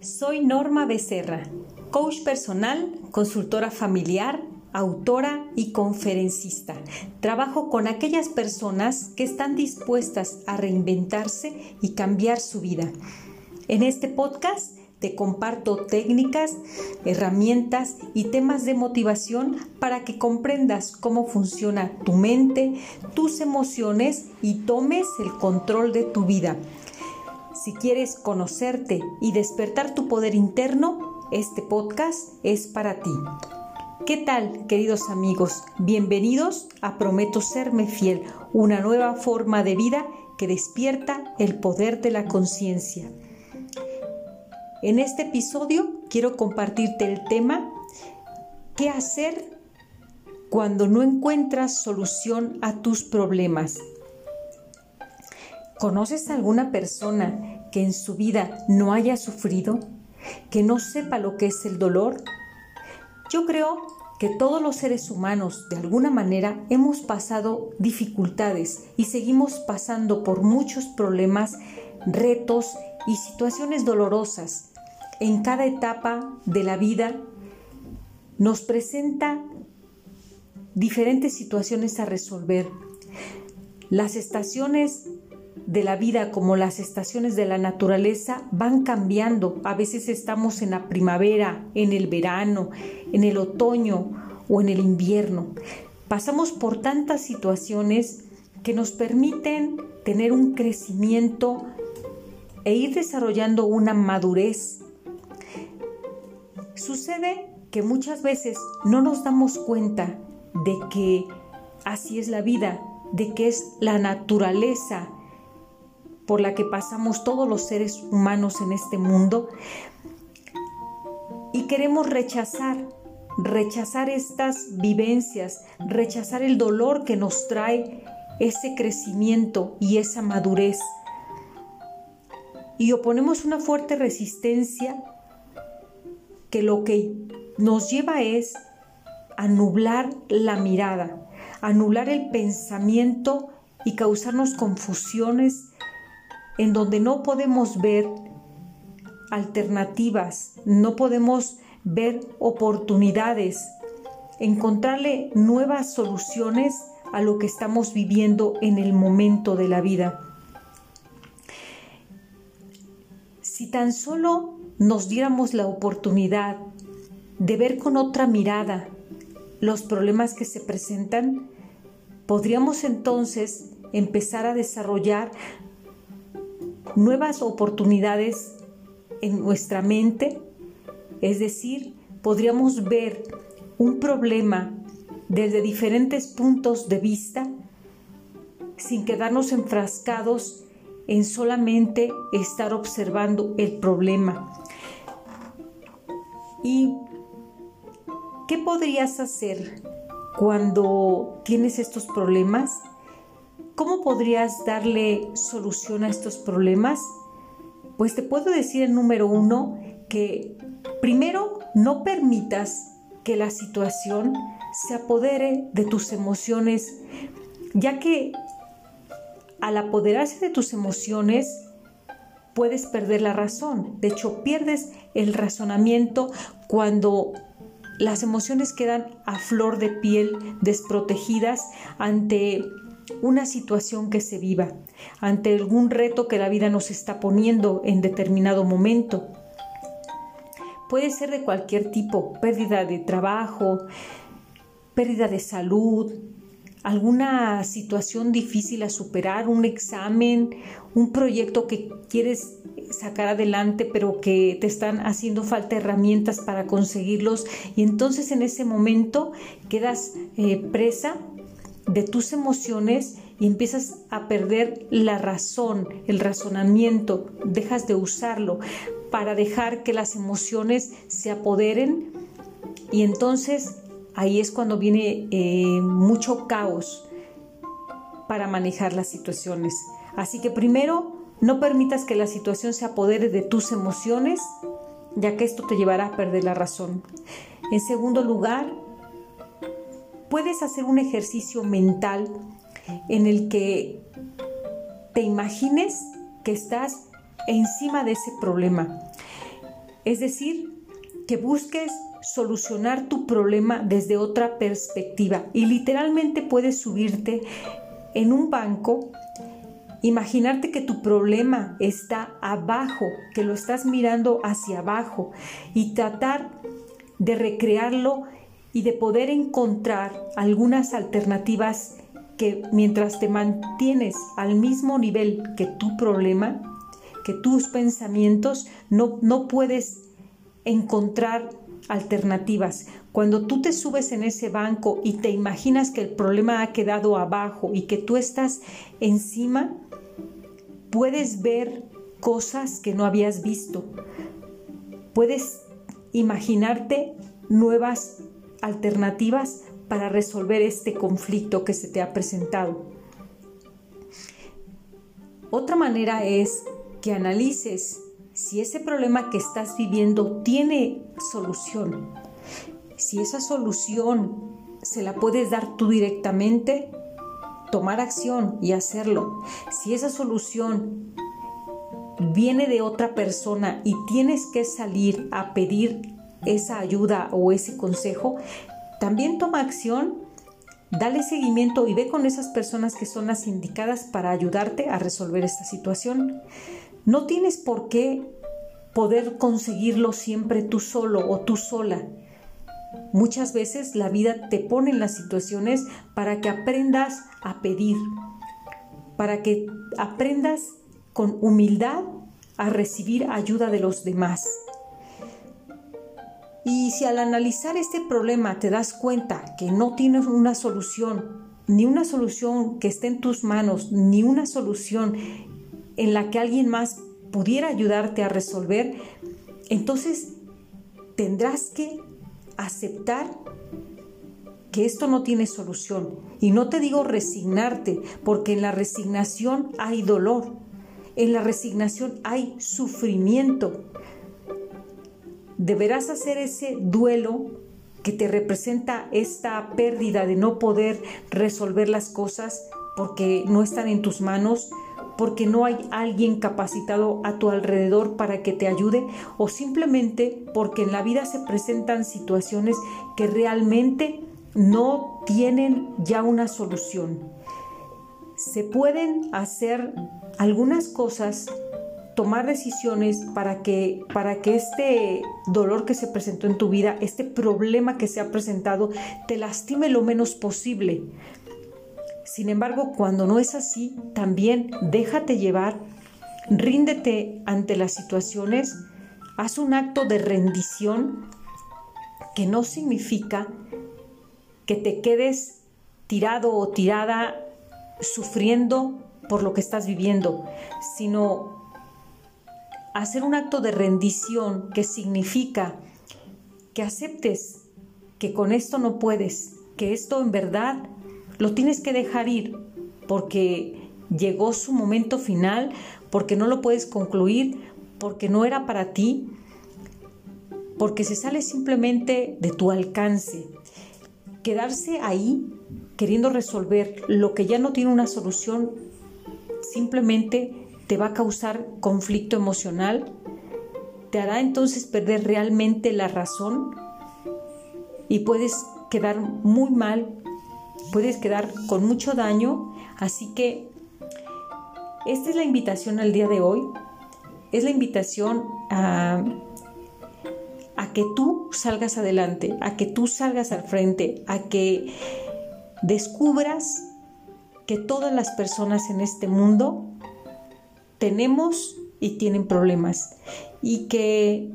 Soy Norma Becerra, coach personal, consultora familiar, autora y conferencista. Trabajo con aquellas personas que están dispuestas a reinventarse y cambiar su vida. En este podcast te comparto técnicas, herramientas y temas de motivación para que comprendas cómo funciona tu mente, tus emociones y tomes el control de tu vida. Si quieres conocerte y despertar tu poder interno, este podcast es para ti. ¿Qué tal, queridos amigos? Bienvenidos a Prometo Serme Fiel, una nueva forma de vida que despierta el poder de la conciencia. En este episodio quiero compartirte el tema ¿Qué hacer cuando no encuentras solución a tus problemas? ¿Conoces a alguna persona que en su vida no haya sufrido? ¿Que no sepa lo que es el dolor? Yo creo que todos los seres humanos de alguna manera hemos pasado dificultades y seguimos pasando por muchos problemas, retos y situaciones dolorosas. En cada etapa de la vida nos presenta diferentes situaciones a resolver. Las estaciones de la vida como las estaciones de la naturaleza van cambiando. A veces estamos en la primavera, en el verano, en el otoño o en el invierno. Pasamos por tantas situaciones que nos permiten tener un crecimiento e ir desarrollando una madurez. Sucede que muchas veces no nos damos cuenta de que así es la vida, de que es la naturaleza por la que pasamos todos los seres humanos en este mundo y queremos rechazar, rechazar estas vivencias, rechazar el dolor que nos trae ese crecimiento y esa madurez. Y oponemos una fuerte resistencia que lo que nos lleva es a nublar la mirada, a anular el pensamiento y causarnos confusiones en donde no podemos ver alternativas, no podemos ver oportunidades, encontrarle nuevas soluciones a lo que estamos viviendo en el momento de la vida. Si tan solo nos diéramos la oportunidad de ver con otra mirada los problemas que se presentan, podríamos entonces empezar a desarrollar nuevas oportunidades en nuestra mente, es decir, podríamos ver un problema desde diferentes puntos de vista sin quedarnos enfrascados en solamente estar observando el problema. ¿Y qué podrías hacer cuando tienes estos problemas? ¿Cómo podrías darle solución a estos problemas? Pues te puedo decir en número uno que primero no permitas que la situación se apodere de tus emociones, ya que al apoderarse de tus emociones puedes perder la razón. De hecho, pierdes el razonamiento cuando las emociones quedan a flor de piel, desprotegidas ante una situación que se viva, ante algún reto que la vida nos está poniendo en determinado momento. Puede ser de cualquier tipo, pérdida de trabajo, pérdida de salud, alguna situación difícil a superar, un examen, un proyecto que quieres sacar adelante pero que te están haciendo falta herramientas para conseguirlos y entonces en ese momento quedas eh, presa de tus emociones y empiezas a perder la razón, el razonamiento, dejas de usarlo para dejar que las emociones se apoderen y entonces ahí es cuando viene eh, mucho caos para manejar las situaciones. Así que primero, no permitas que la situación se apodere de tus emociones, ya que esto te llevará a perder la razón. En segundo lugar, puedes hacer un ejercicio mental en el que te imagines que estás encima de ese problema. Es decir, que busques solucionar tu problema desde otra perspectiva y literalmente puedes subirte en un banco, imaginarte que tu problema está abajo, que lo estás mirando hacia abajo y tratar de recrearlo y de poder encontrar algunas alternativas que mientras te mantienes al mismo nivel que tu problema, que tus pensamientos, no, no puedes encontrar alternativas. Cuando tú te subes en ese banco y te imaginas que el problema ha quedado abajo y que tú estás encima, puedes ver cosas que no habías visto. Puedes imaginarte nuevas alternativas para resolver este conflicto que se te ha presentado. Otra manera es que analices si ese problema que estás viviendo tiene solución. Si esa solución se la puedes dar tú directamente, tomar acción y hacerlo. Si esa solución viene de otra persona y tienes que salir a pedir esa ayuda o ese consejo, también toma acción, dale seguimiento y ve con esas personas que son las indicadas para ayudarte a resolver esta situación. No tienes por qué poder conseguirlo siempre tú solo o tú sola. Muchas veces la vida te pone en las situaciones para que aprendas a pedir, para que aprendas con humildad a recibir ayuda de los demás. Y si al analizar este problema te das cuenta que no tienes una solución, ni una solución que esté en tus manos, ni una solución en la que alguien más pudiera ayudarte a resolver, entonces tendrás que aceptar que esto no tiene solución. Y no te digo resignarte, porque en la resignación hay dolor, en la resignación hay sufrimiento, deberás hacer ese duelo que te representa esta pérdida de no poder resolver las cosas porque no están en tus manos, porque no hay alguien capacitado a tu alrededor para que te ayude o simplemente porque en la vida se presentan situaciones que realmente no tienen ya una solución. Se pueden hacer algunas cosas tomar decisiones para que, para que este dolor que se presentó en tu vida, este problema que se ha presentado, te lastime lo menos posible. Sin embargo, cuando no es así, también déjate llevar, ríndete ante las situaciones, haz un acto de rendición que no significa que te quedes tirado o tirada sufriendo por lo que estás viviendo, sino hacer un acto de rendición que significa que aceptes que con esto no puedes, que esto en verdad lo tienes que dejar ir porque llegó su momento final, porque no lo puedes concluir, porque no era para ti, porque se sale simplemente de tu alcance. Quedarse ahí queriendo resolver lo que ya no tiene una solución simplemente te va a causar conflicto emocional, te hará entonces perder realmente la razón y puedes quedar muy mal, puedes quedar con mucho daño. Así que esta es la invitación al día de hoy, es la invitación a, que tú salgas adelante, a que tú salgas al frente, a que descubras que todas las personas en este mundo tenemos y tienen problemas y que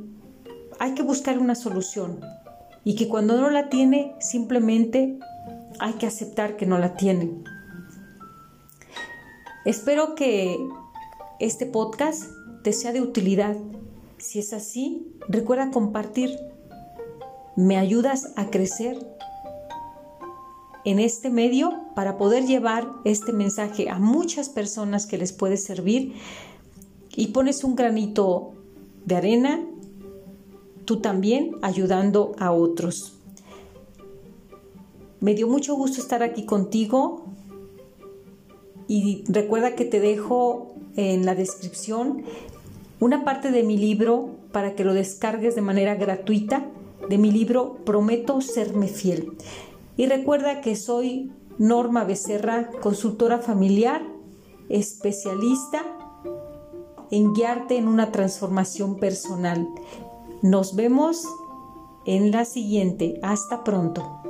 hay que buscar una solución y que cuando no la tiene simplemente hay que aceptar que no la tiene. Espero que este podcast te sea de utilidad. Si es así, recuerda compartir. Me ayudas a crecer en este medio para poder llevar este mensaje a muchas personas que les puede servir y pones un granito de arena, tú también ayudando a otros. Me dio mucho gusto estar aquí contigo y recuerda que te dejo en la descripción una parte de mi libro para que lo descargues de manera gratuita de mi libro Prometo serme fiel. Y recuerda que soy Norma Becerra, consultora familiar, especialista en guiarte en una transformación personal. Nos vemos en la siguiente. Hasta pronto.